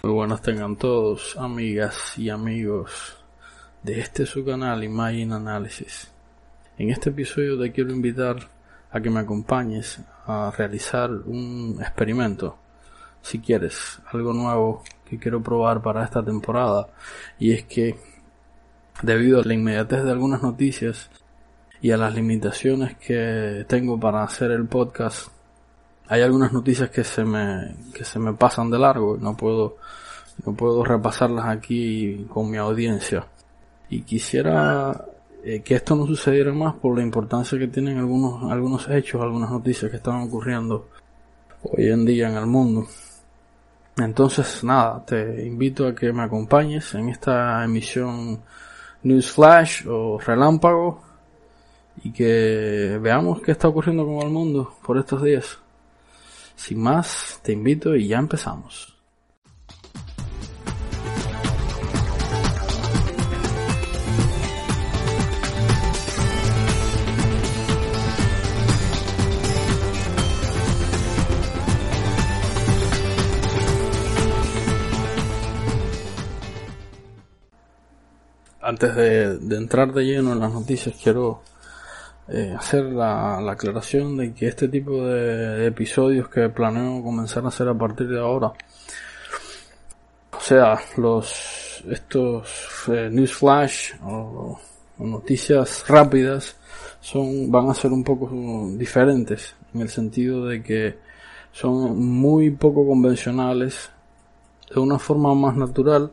Muy buenas tengan todos, amigas y amigos de este su canal Imagine Analysis. En este episodio te quiero invitar a que me acompañes a realizar un experimento, si quieres, algo nuevo que quiero probar para esta temporada, y es que debido a la inmediatez de algunas noticias y a las limitaciones que tengo para hacer el podcast, hay algunas noticias que se me, que se me pasan de largo y no puedo, no puedo repasarlas aquí con mi audiencia. Y quisiera eh, que esto no sucediera más por la importancia que tienen algunos, algunos hechos, algunas noticias que están ocurriendo hoy en día en el mundo. Entonces, nada, te invito a que me acompañes en esta emisión News Flash o Relámpago y que veamos qué está ocurriendo con el mundo por estos días. Sin más, te invito y ya empezamos. Antes de, entrar de lleno en las noticias, quiero eh, hacer la, la, aclaración de que este tipo de, episodios que planeo comenzar a hacer a partir de ahora, o sea, los estos eh, news flash o, o, noticias rápidas son van a ser un poco diferentes en el sentido de que son muy poco convencionales de una forma más natural.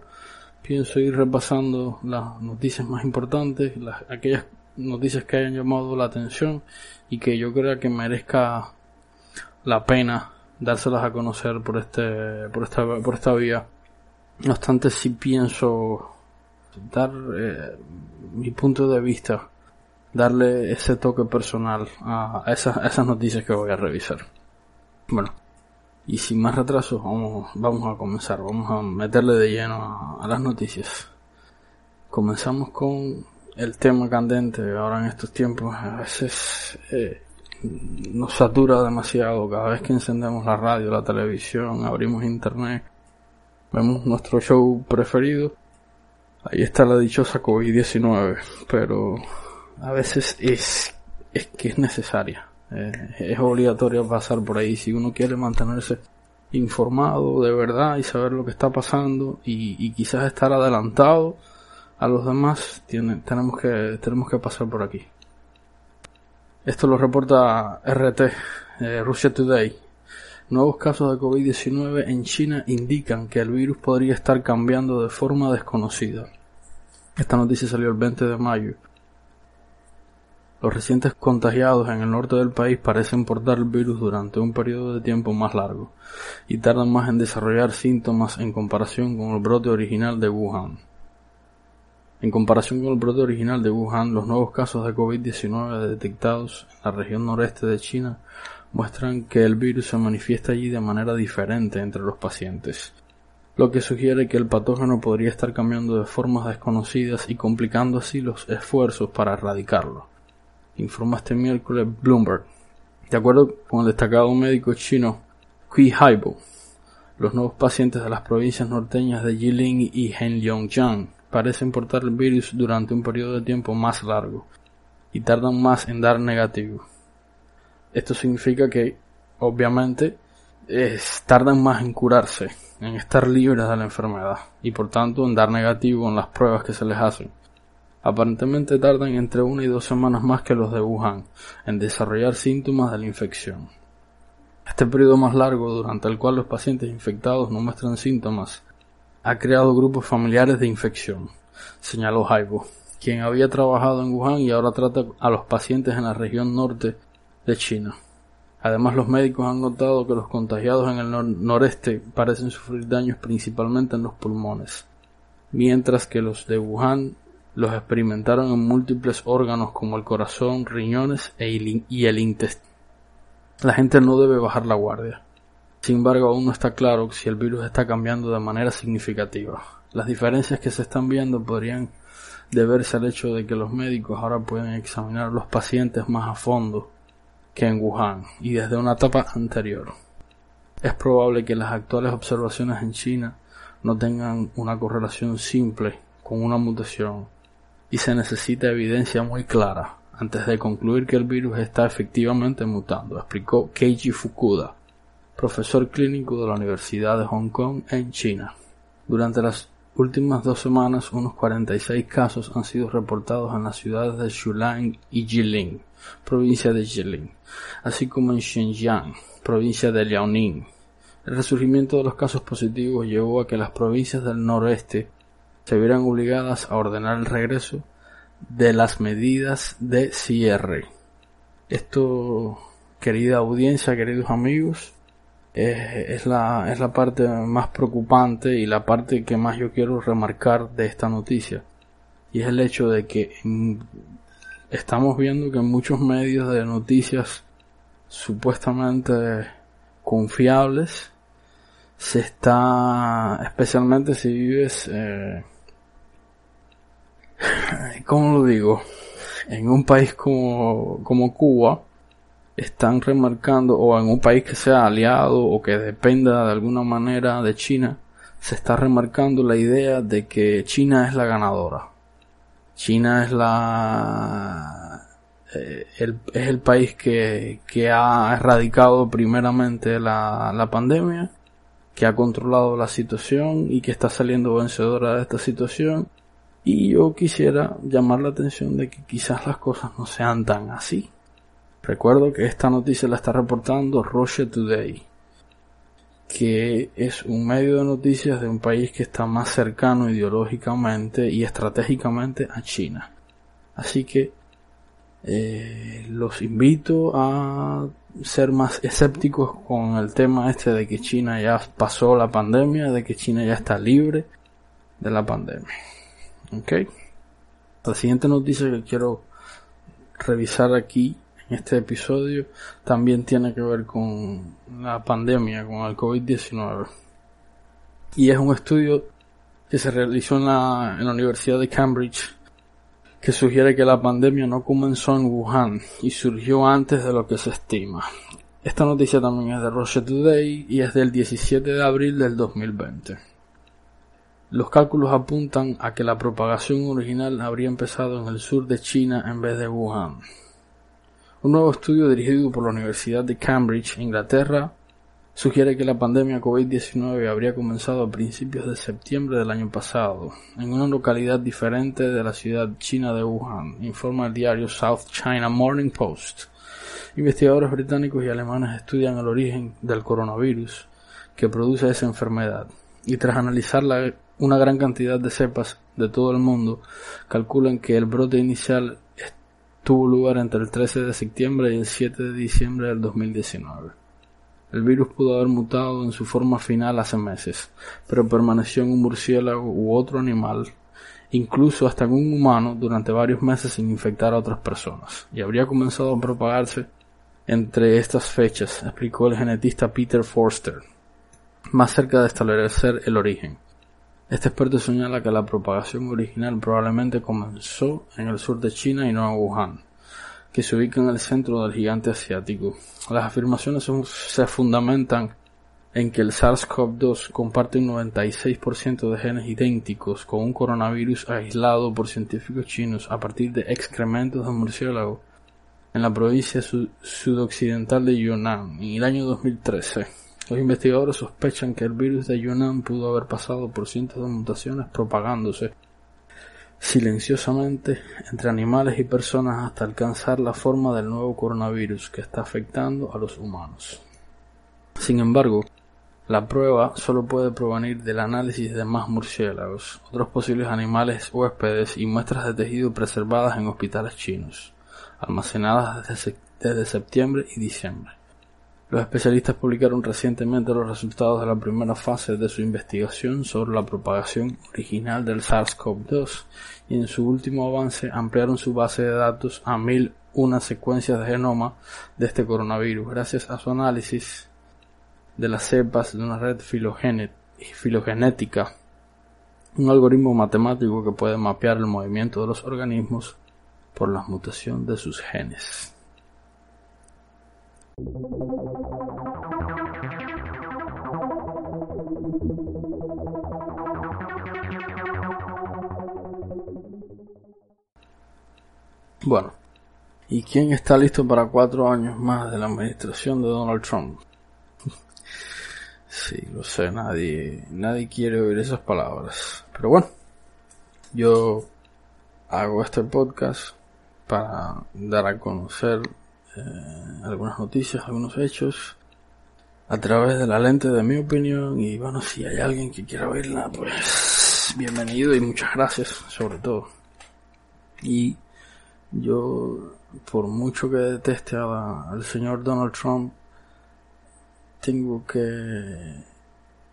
Pienso ir repasando las noticias más importantes las, aquellas noticias que hayan llamado la atención y que yo crea que merezca la pena dárselas a conocer por este por esta por esta vía. No obstante si pienso dar eh, mi punto de vista darle ese toque personal a, esas, a noticias que voy a revisar. Bueno y sin más retrasos vamos vamos a comenzar. Vamos a meterle de lleno a las noticias. Comenzamos con el tema candente ahora en estos tiempos a veces eh, nos satura demasiado. Cada vez que encendemos la radio, la televisión, abrimos internet, vemos nuestro show preferido, ahí está la dichosa COVID-19, pero a veces es, es que es necesaria, eh, es obligatoria pasar por ahí. Si uno quiere mantenerse informado de verdad y saber lo que está pasando y quizás estar adelantado a los demás tenemos que tenemos que pasar por aquí. Esto lo reporta RT, eh, Russia Today. Nuevos casos de COVID-19 en China indican que el virus podría estar cambiando de forma desconocida. Esta noticia salió el 20 de mayo. Los recientes contagiados en el norte del país parecen portar el virus durante un periodo de tiempo más largo y tardan más en desarrollar síntomas en comparación con el brote original de Wuhan. En comparación con el brote original de Wuhan, los nuevos casos de COVID-19 detectados en la región noreste de China muestran que el virus se manifiesta allí de manera diferente entre los pacientes, lo que sugiere que el patógeno podría estar cambiando de formas desconocidas y complicando así los esfuerzos para erradicarlo, informa este miércoles Bloomberg. De acuerdo con el destacado médico chino Qi Haibo, los nuevos pacientes de las provincias norteñas de Jilin y Heilongjiang parecen portar el virus durante un periodo de tiempo más largo y tardan más en dar negativo. Esto significa que, obviamente, es, tardan más en curarse, en estar libres de la enfermedad y por tanto en dar negativo en las pruebas que se les hacen. Aparentemente tardan entre una y dos semanas más que los de Wuhan en desarrollar síntomas de la infección. Este periodo más largo durante el cual los pacientes infectados no muestran síntomas ha creado grupos familiares de infección, señaló Haibo, quien había trabajado en Wuhan y ahora trata a los pacientes en la región norte de China. Además, los médicos han notado que los contagiados en el noreste parecen sufrir daños principalmente en los pulmones, mientras que los de Wuhan los experimentaron en múltiples órganos como el corazón, riñones e y el intestino. La gente no debe bajar la guardia. Sin embargo, aún no está claro si el virus está cambiando de manera significativa. Las diferencias que se están viendo podrían deberse al hecho de que los médicos ahora pueden examinar los pacientes más a fondo que en Wuhan y desde una etapa anterior. Es probable que las actuales observaciones en China no tengan una correlación simple con una mutación y se necesita evidencia muy clara antes de concluir que el virus está efectivamente mutando, explicó Keiji Fukuda, profesor clínico de la Universidad de Hong Kong en China. Durante las últimas dos semanas, unos 46 casos han sido reportados en las ciudades de Shulang y Jilin, provincia de Jilin, así como en Xinjiang, provincia de Liaoning. El resurgimiento de los casos positivos llevó a que las provincias del noroeste se vieran obligadas a ordenar el regreso de las medidas de cierre. Esto, querida audiencia, queridos amigos, es, la, es la parte más preocupante y la parte que más yo quiero remarcar de esta noticia. Y es el hecho de que estamos viendo que muchos medios de noticias supuestamente confiables se está, especialmente si vives eh, ¿cómo lo digo? En un país como, como Cuba, están remarcando, o en un país que sea aliado o que dependa de alguna manera de China, se está remarcando la idea de que China es la ganadora. China es la eh, es el país que, que ha erradicado primeramente la, la pandemia, que ha controlado la situación y que está saliendo vencedora de esta situación y yo quisiera llamar la atención de que quizás las cosas no sean tan así. Recuerdo que esta noticia la está reportando Russia Today, que es un medio de noticias de un país que está más cercano ideológicamente y estratégicamente a China. Así que eh, los invito a ser más escépticos con el tema este de que China ya pasó la pandemia, de que China ya está libre de la pandemia. Ok. La siguiente noticia que quiero revisar aquí este episodio también tiene que ver con la pandemia, con el COVID-19. Y es un estudio que se realizó en la, en la Universidad de Cambridge que sugiere que la pandemia no comenzó en Wuhan y surgió antes de lo que se estima. Esta noticia también es de Russia Today y es del 17 de abril del 2020. Los cálculos apuntan a que la propagación original habría empezado en el sur de China en vez de Wuhan. Un nuevo estudio dirigido por la Universidad de Cambridge, Inglaterra, sugiere que la pandemia COVID-19 habría comenzado a principios de septiembre del año pasado, en una localidad diferente de la ciudad china de Wuhan, informa el diario South China Morning Post. Investigadores británicos y alemanes estudian el origen del coronavirus que produce esa enfermedad y tras analizar una gran cantidad de cepas de todo el mundo calculan que el brote inicial tuvo lugar entre el 13 de septiembre y el 7 de diciembre del 2019. El virus pudo haber mutado en su forma final hace meses, pero permaneció en un murciélago u otro animal, incluso hasta en un humano durante varios meses sin infectar a otras personas, y habría comenzado a propagarse entre estas fechas, explicó el genetista Peter Forster, más cerca de establecer el origen. Este experto señala que la propagación original probablemente comenzó en el sur de China y no en Wuhan, que se ubica en el centro del gigante asiático. Las afirmaciones se fundamentan en que el SARS-CoV-2 comparte un 96% de genes idénticos con un coronavirus aislado por científicos chinos a partir de excrementos de murciélago en la provincia sudoccidental de Yunnan en el año 2013. Los investigadores sospechan que el virus de Yunnan pudo haber pasado por cientos de mutaciones propagándose silenciosamente entre animales y personas hasta alcanzar la forma del nuevo coronavirus que está afectando a los humanos. Sin embargo, la prueba solo puede provenir del análisis de más murciélagos, otros posibles animales huéspedes y muestras de tejido preservadas en hospitales chinos, almacenadas desde, septiembre y diciembre. Los especialistas publicaron recientemente los resultados de la primera fase de su investigación sobre la propagación original del SARS-CoV-2 y en su último avance ampliaron su base de datos a mil una secuencias de genoma de este coronavirus gracias a su análisis de las cepas de una red filogenética, un algoritmo matemático que puede mapear el movimiento de los organismos por la mutación de sus genes. Bueno, ¿y quién está listo para cuatro años más de la administración de Donald Trump? sí, lo sé, nadie, nadie quiere oír esas palabras. Pero bueno, yo hago este podcast para dar a conocer eh, algunas noticias, algunos hechos a través de la lente de mi opinión y bueno, si hay alguien que quiera oírla, pues bienvenido y muchas gracias sobre todo. Y yo, por mucho que deteste al señor Donald Trump, tengo que,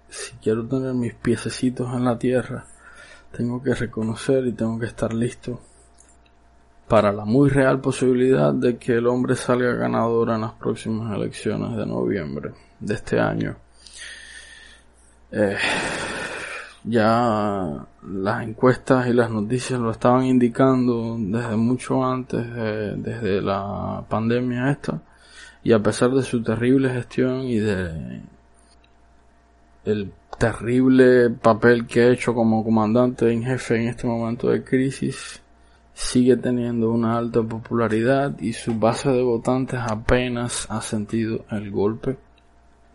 si quiero tener mis piececitos en la tierra, tengo que reconocer y tengo que estar listo para la muy real posibilidad de que el hombre salga ganador en las próximas elecciones de noviembre de este año. Eh, ya las encuestas y las noticias lo estaban indicando desde mucho antes, desde la pandemia esta, y a pesar de su terrible gestión y de el terrible papel que ha hecho como comandante en jefe en este momento de crisis, sigue teniendo una alta popularidad y su base de votantes apenas ha sentido el golpe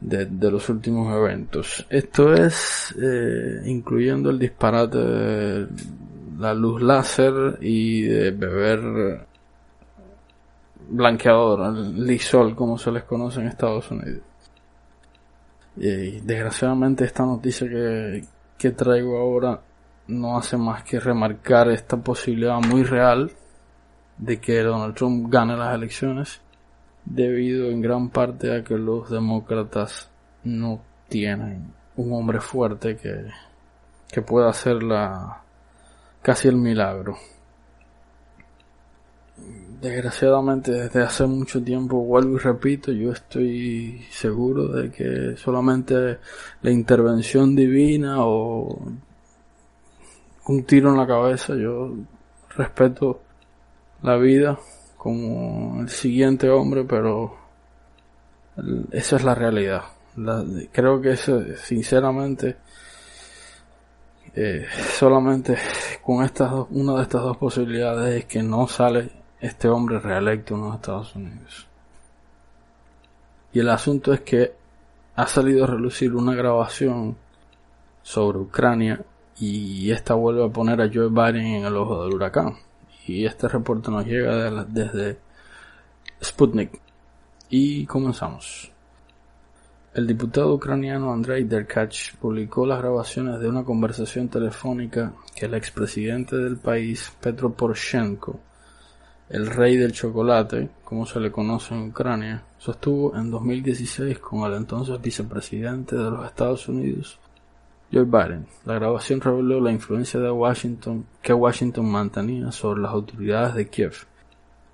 de, los últimos eventos. Esto es eh, incluyendo el disparate de la luz láser y de beber blanqueador, lisol como se les conoce en Estados Unidos. Y desgraciadamente esta noticia que, que traigo ahora no hace más que remarcar esta posibilidad muy real de que Donald Trump gane las elecciones debido en gran parte a que los demócratas no tienen un hombre fuerte que, que pueda hacer la, casi el milagro. Desgraciadamente desde hace mucho tiempo, vuelvo y repito, yo estoy seguro de que solamente la intervención divina o un tiro en la cabeza. Yo respeto la vida como el siguiente hombre, pero esa es la realidad. creo que eso, sinceramente, eh, solamente con estas dos, una de estas dos posibilidades es que no sale este hombre reelecto en los Estados Unidos. Y el asunto es que ha salido a relucir una grabación sobre Ucrania y esta vuelve a poner a Joe Biden en el ojo del huracán. Y este reporte nos llega desde Sputnik. Y comenzamos. El diputado ucraniano Andrei Derkach publicó las grabaciones de una conversación telefónica que el expresidente del país, Petro Poroshenko, el rey del chocolate, como se le conoce en Ucrania, sostuvo en 2016 con el entonces vicepresidente de los Estados Unidos, Joe Biden. La grabación reveló la influencia de Washington que Washington mantenía sobre las autoridades de Kiev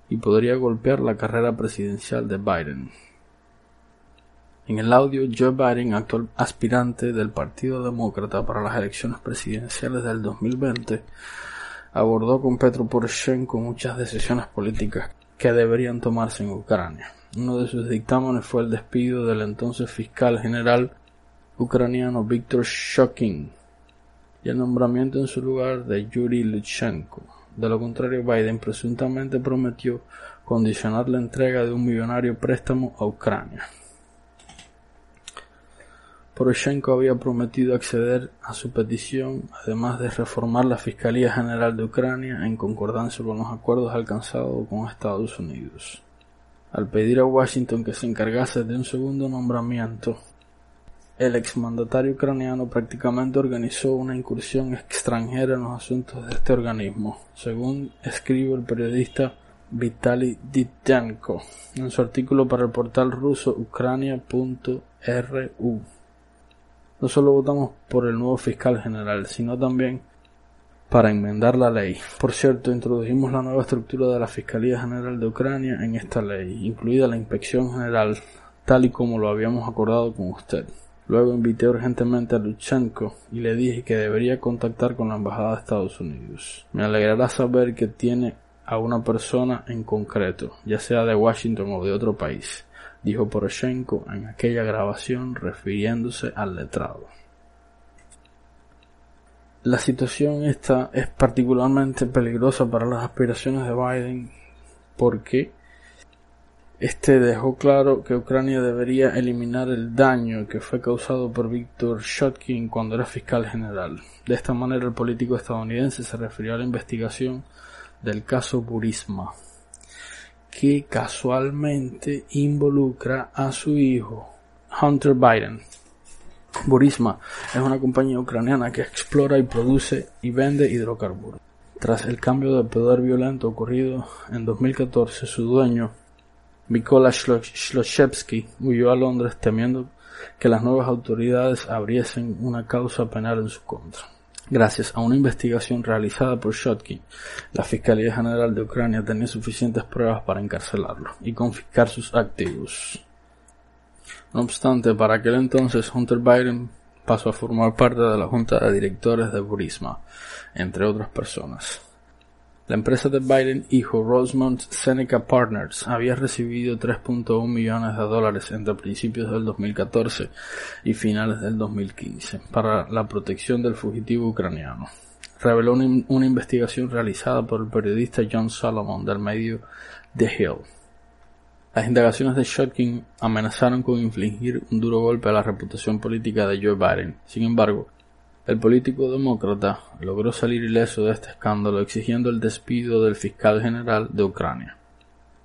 y podría golpear la carrera presidencial de Biden. En el audio, Joe Biden, actual aspirante del Partido Demócrata para las elecciones presidenciales del 2020, abordó con Petro Poroshenko muchas decisiones políticas que deberían tomarse en Ucrania. Uno de sus dictámenes fue el despido del entonces fiscal general ucraniano Viktor Shokin y el nombramiento en su lugar de Yuri Lutsenko. De lo contrario, Biden presuntamente prometió condicionar la entrega de un millonario préstamo a Ucrania. Poroshenko había prometido acceder a su petición, además de reformar la Fiscalía General de Ucrania en concordancia con los acuerdos alcanzados con Estados Unidos. Al pedir a Washington que se encargase de un segundo nombramiento el exmandatario ucraniano prácticamente organizó una incursión extranjera en los asuntos de este organismo, según escribe el periodista Vitaly Dityanko en su artículo para el portal ruso ucrania.ru. No solo votamos por el nuevo fiscal general, sino también para enmendar la ley. Por cierto, introdujimos la nueva estructura de la Fiscalía General de Ucrania en esta ley, incluida la Inspección General, tal y como lo habíamos acordado con usted. Luego invité urgentemente a Luchenko y le dije que debería contactar con la Embajada de Estados Unidos. Me alegrará saber que tiene a una persona en concreto, ya sea de Washington o de otro país, dijo Poroshenko en aquella grabación refiriéndose al letrado. La situación esta es particularmente peligrosa para las aspiraciones de Biden porque este dejó claro que Ucrania debería eliminar el daño que fue causado por Víctor Shotkin cuando era fiscal general. De esta manera el político estadounidense se refirió a la investigación del caso Burisma, que casualmente involucra a su hijo, Hunter Biden. Burisma es una compañía ucraniana que explora y produce y vende hidrocarburos. Tras el cambio de poder violento ocurrido en 2014, su dueño, Mikola Shloshevsky, huyó a Londres temiendo que las nuevas autoridades abriesen una causa penal en su contra. Gracias a una investigación realizada por Shotkin, la Fiscalía General de Ucrania tenía suficientes pruebas para encarcelarlo y confiscar sus activos. No obstante, para aquel entonces Hunter Biden pasó a formar parte de la junta de directores de Burisma, entre otras personas. La empresa de Biden, hijo Rosemont Seneca Partners, había recibido 3.1 millones de dólares entre principios del 2014 y finales del 2015 para la protección del fugitivo ucraniano. Reveló una, investigación realizada por el periodista John Solomon del medio The Hill. Las indagaciones de Shotkin amenazaron con infligir un duro golpe a la reputación política de Joe Biden. Sin embargo, el político demócrata logró salir ileso de este escándalo exigiendo el despido del fiscal general de Ucrania.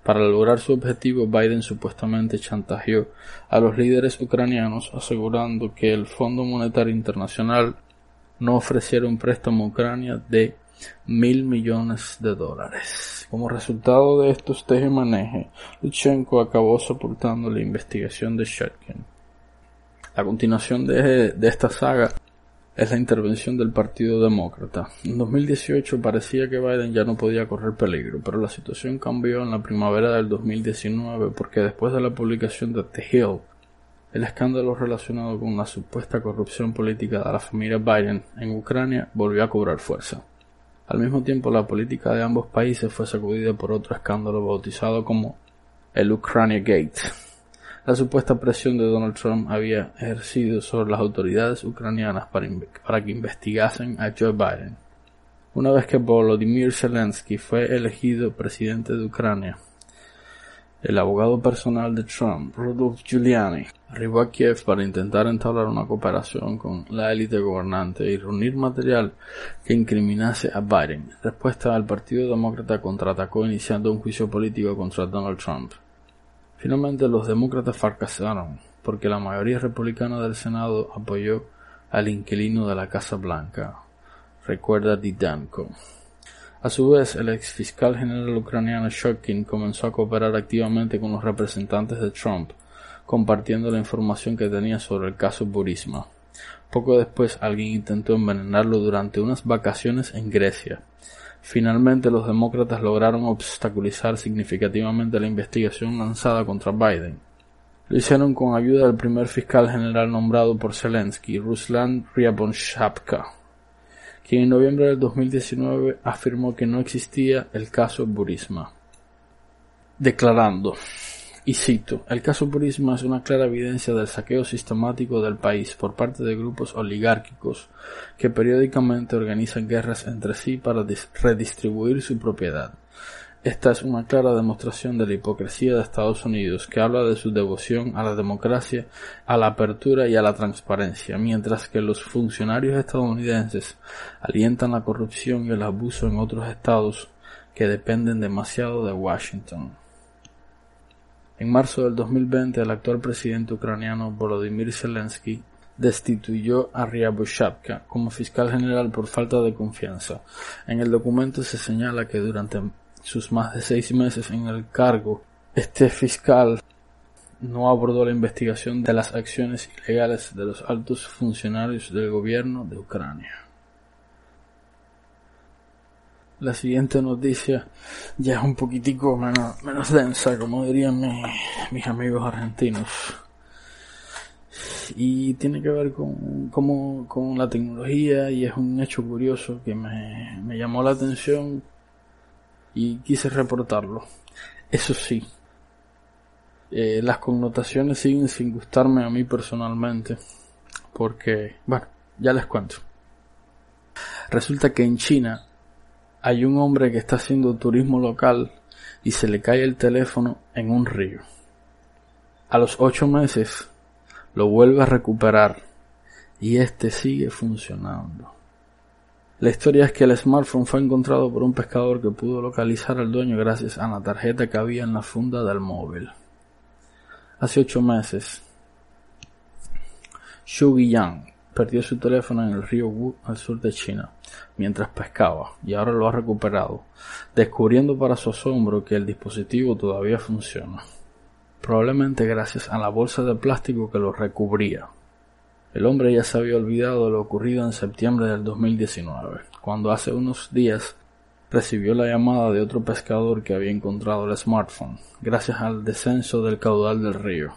Para lograr su objetivo, Biden supuestamente chantajeó a los líderes ucranianos asegurando que el Fondo Monetario Internacional no ofreciera un préstamo a Ucrania de mil millones de dólares. Como resultado de estos teje-maneje, Luchenko acabó soportando la investigación de Shetkin. A continuación de esta saga, es la intervención del Partido Demócrata. En 2018 parecía que Biden ya no podía correr peligro, pero la situación cambió en la primavera del 2019 porque después de la publicación de The Hill, el escándalo relacionado con la supuesta corrupción política de la familia Biden en Ucrania volvió a cobrar fuerza. Al mismo tiempo, la política de ambos países fue sacudida por otro escándalo bautizado como el Ucrania Gate, la supuesta presión de Donald Trump había ejercido sobre las autoridades ucranianas para, que investigasen a Joe Biden. Una vez que Volodymyr Zelensky fue elegido presidente de Ucrania, el abogado personal de Trump, Rudolph Giuliani, arribó a Kiev para intentar entablar una cooperación con la élite gobernante y reunir material que incriminase a Biden. Respuesta al Partido Demócrata contraatacó iniciando un juicio político contra Donald Trump. Finalmente los demócratas fracasaron porque la mayoría republicana del Senado apoyó al inquilino de la Casa Blanca, recuerda Didanko. A su vez, el ex fiscal general ucraniano Shokin comenzó a cooperar activamente con los representantes de Trump, compartiendo la información que tenía sobre el caso Burisma. Poco después, alguien intentó envenenarlo durante unas vacaciones en Grecia, Finalmente, los demócratas lograron obstaculizar significativamente la investigación lanzada contra Biden. Lo hicieron con ayuda del primer fiscal general nombrado por Zelensky, Ruslan Ryabonshapka, quien en noviembre del 2019 afirmó que no existía el caso Burisma, declarando y cito, el caso Burisma es una clara evidencia del saqueo sistemático del país por parte de grupos oligárquicos que periódicamente organizan guerras entre sí para redistribuir su propiedad. Esta es una clara demostración de la hipocresía de Estados Unidos, que habla de su devoción a la democracia, a la apertura y a la transparencia, mientras que los funcionarios estadounidenses alientan la corrupción y el abuso en otros estados que dependen demasiado de Washington. En marzo del 2020, el actual presidente ucraniano Volodymyr Zelensky destituyó a Ryaboshabka como fiscal general por falta de confianza. En el documento se señala que durante sus más de seis meses en el cargo, este fiscal no abordó la investigación de las acciones ilegales de los altos funcionarios del gobierno de Ucrania. La siguiente noticia ya es un poquitico menos, densa, como dirían mis amigos argentinos. Y tiene que ver con, con la tecnología y es un hecho curioso que me, me llamó la atención y quise reportarlo. Eso sí, eh, las connotaciones siguen sin gustarme a mí personalmente. Porque, bueno, ya les cuento. Resulta que en China hay un hombre que está haciendo turismo local y se le cae el teléfono en un río. A los ocho meses lo vuelve a recuperar y este sigue funcionando. La historia es que el smartphone fue encontrado por un pescador que pudo localizar al dueño gracias a la tarjeta que había en la funda del móvil hace ocho meses. Xu Guiyang perdió su teléfono en el río Wu al sur de China mientras pescaba y ahora lo ha recuperado, descubriendo para su asombro que el dispositivo todavía funciona, probablemente gracias a la bolsa de plástico que lo recubría. El hombre ya se había olvidado de lo ocurrido en septiembre del 2019, cuando hace unos días recibió la llamada de otro pescador que había encontrado el smartphone, gracias al descenso del caudal del río.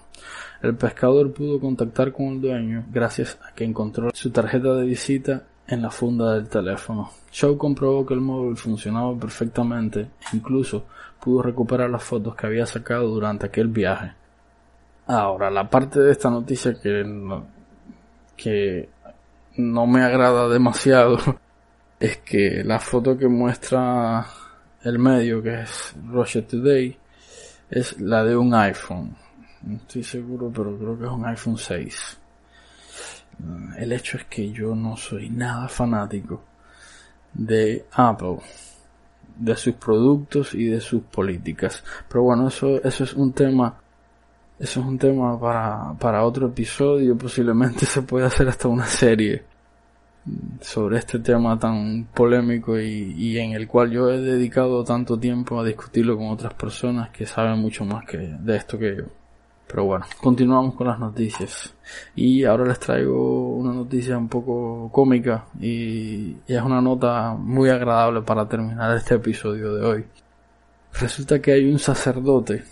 El pescador pudo contactar con el dueño gracias a que encontró su tarjeta de visita en la funda del teléfono. Shaw comprobó que el móvil funcionaba perfectamente e incluso pudo recuperar las fotos que había sacado durante aquel viaje. Ahora, la parte de esta noticia que que no me agrada demasiado es que la foto que muestra el medio, que es Russia Today, es la de un iPhone. No estoy seguro, pero creo que es un iPhone 6. El hecho es que yo no soy nada fanático de Apple, de sus productos y de sus políticas. Pero bueno, eso, eso es un tema, eso es un tema para, para otro episodio. Posiblemente se pueda hacer hasta una serie sobre este tema tan polémico y, en el cual yo he dedicado tanto tiempo a discutirlo con otras personas que saben mucho más que de esto que yo. Pero bueno, continuamos con las noticias. Y ahora les traigo una noticia un poco cómica y, es una nota muy agradable para terminar este episodio de hoy. Resulta que hay un sacerdote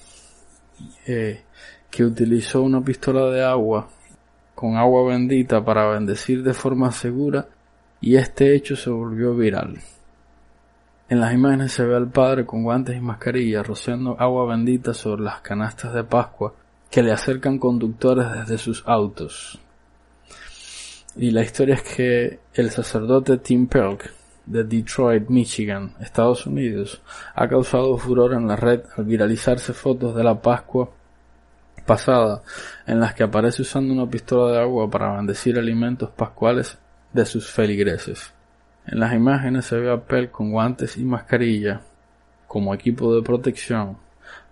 eh, que utilizó una pistola de agua con agua bendita para bendecir de forma segura y este hecho se volvió viral. En las imágenes se ve al padre con guantes y mascarilla rociando agua bendita sobre las canastas de Pascua que le acercan conductores desde sus autos. Y la historia es que el sacerdote Tim Pelk de Detroit, Michigan, Estados Unidos, ha causado furor en la red al viralizarse fotos de la Pascua pasada en las que aparece usando una pistola de agua para bendecir alimentos pascuales de sus feligreses. En las imágenes se ve a Pell con guantes y mascarilla como equipo de protección,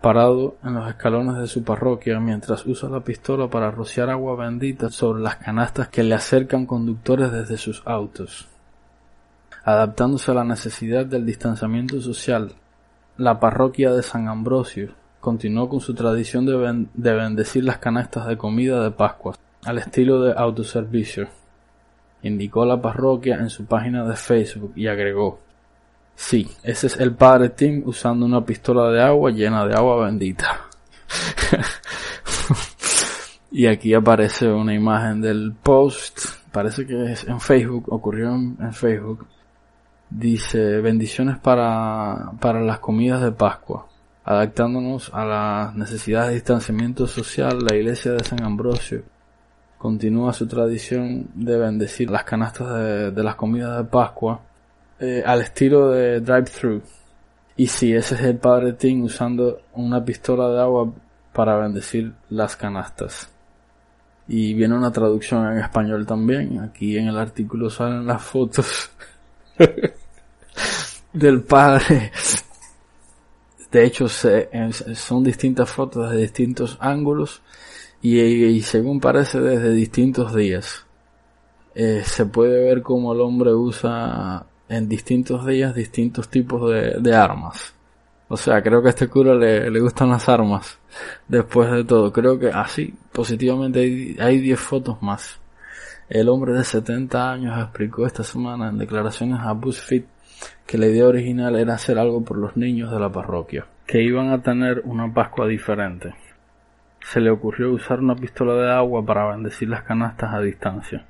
parado en los escalones de su parroquia mientras usa la pistola para rociar agua bendita sobre las canastas que le acercan conductores desde sus autos. Adaptándose a la necesidad del distanciamiento social, la parroquia de San Ambrosio continuó con su tradición de, bendecir las canastas de comida de Pascua, al estilo de autoservicio. Indicó la parroquia en su página de Facebook y agregó, Sí, ese es el padre Tim usando una pistola de agua llena de agua bendita. y aquí aparece una imagen del post, parece que es en Facebook, ocurrió en, Facebook. Dice, bendiciones para, para las comidas de Pascua. Adaptándonos a las necesidades de distanciamiento social, la iglesia de San Ambrosio continúa su tradición de bendecir las canastas de, las comidas de Pascua eh, al estilo de drive-thru. Y si ese es el padre Tim usando una pistola de agua para bendecir las canastas. Y viene una traducción en español también. Aquí en el artículo salen las fotos del padre de hecho, son distintas fotos de distintos ángulos y, según parece desde distintos días. Eh, se puede ver cómo el hombre usa en distintos días distintos tipos de, armas. O sea, creo que a este cura le, le gustan las armas. Después de todo, creo que así, positivamente, hay 10 fotos más. El hombre de 70 años explicó esta semana en declaraciones a BuzzFeed que la idea original era hacer algo por los niños de la parroquia, que iban a tener una Pascua diferente. Se le ocurrió usar una pistola de agua para bendecir las canastas a distancia.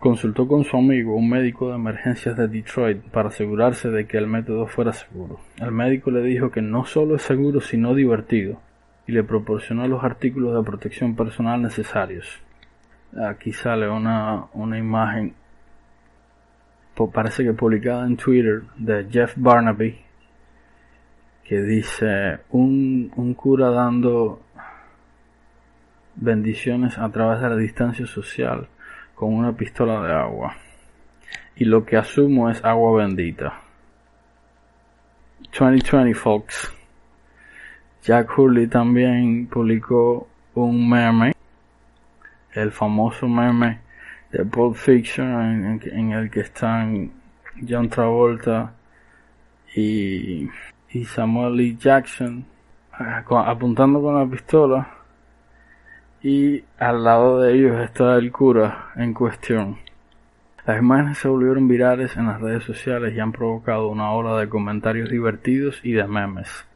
Consultó con su amigo, un médico de emergencias de Detroit, para asegurarse de que el método fuera seguro. El médico le dijo que no solo es seguro, sino divertido, y le proporcionó los artículos de protección personal necesarios. Aquí sale una, una imagen, parece que publicada en Twitter, de Jeff Barnaby, que dice un, un cura dando bendiciones a través de la distancia social con una pistola de agua. Y lo que asumo es agua bendita. 2020 folks. Jack Hurley también publicó un meme, el famoso meme de Pulp Fiction en, el que están John Travolta y, y Samuel Lee Jackson ah, apuntando con la pistola y al lado de ellos está el cura en cuestión. Las imágenes se volvieron virales en las redes sociales y han provocado una ola de comentarios divertidos y de memes.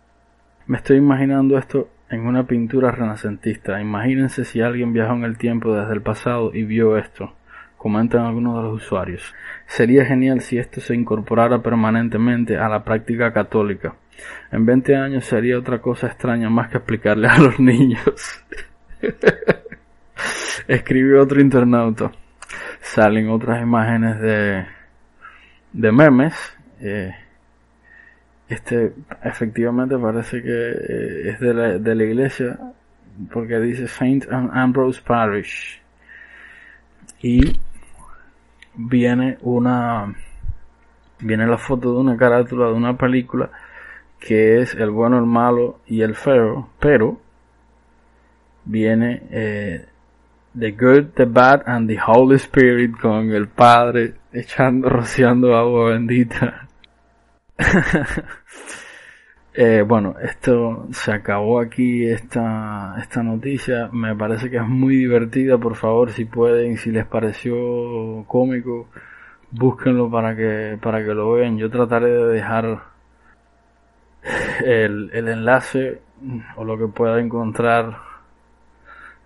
Me estoy imaginando esto en una pintura renacentista. Imagínense si alguien viajó en el tiempo desde el pasado y vio esto. Comentan algunos de los usuarios. Sería genial si esto se incorporara permanentemente a la práctica católica. En 20 años sería otra cosa extraña más que explicarle a los niños. Escribió otro internauta. Salen otras imágenes de, de memes. Eh, este efectivamente parece que eh, es de la, de la iglesia porque dice Saint Ambrose Parish. Y viene una viene la foto de una carátula de una película que es el bueno, el malo y el feo, pero viene eh, The Good, The Bad and the Holy Spirit con el Padre echando, rociando agua bendita. eh, bueno, esto se acabó aquí esta, esta noticia. Me parece que es muy divertida. Por favor, si pueden, si les pareció cómico, búsquenlo para que, para que lo vean. Yo trataré de dejar el, el enlace o lo que pueda encontrar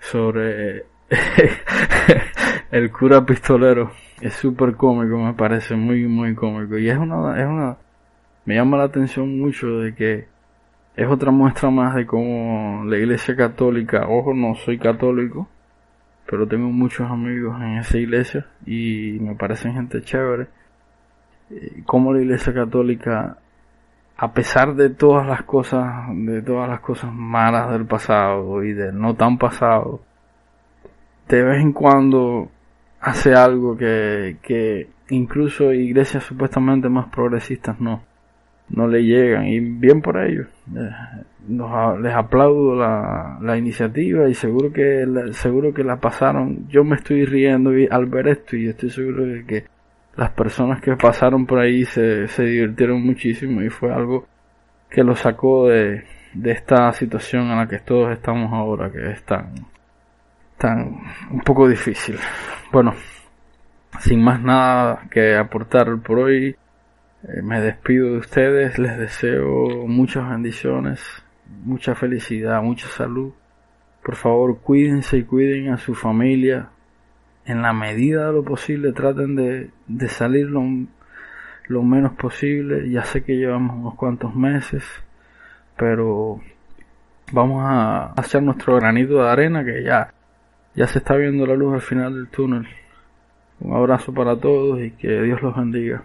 sobre el cura pistolero. Es súper cómico, me parece muy, muy cómico. Y es una, es una, me llama la atención mucho de que es otra muestra más de cómo la iglesia católica, ojo, no soy católico, pero tengo muchos amigos en esa iglesia y me parecen gente chévere. Eh, cómo la iglesia católica a pesar de todas las cosas, de todas las cosas malas del pasado y del no tan pasado, de vez en cuando hace algo que, que incluso iglesias supuestamente más progresistas no, no le llegan y bien por ello. Eh, les aplaudo la, la iniciativa y seguro que seguro que la pasaron. Yo me estoy riendo al ver esto y estoy seguro de que las personas que pasaron por ahí se, se divirtieron muchísimo y fue algo que lo sacó de, de esta situación en la que todos estamos ahora, que es tan, tan un poco difícil. Bueno, sin más nada que aportar por hoy, eh, me despido de ustedes, les deseo muchas bendiciones, mucha felicidad, mucha salud. Por favor, cuídense y cuiden a su familia, en la medida de lo posible traten de, de salir lo, lo, menos posible. Ya sé que llevamos unos cuantos meses, pero vamos a hacer nuestro granito de arena que ya, ya se está viendo la luz al final del túnel. Un abrazo para todos y que Dios los bendiga.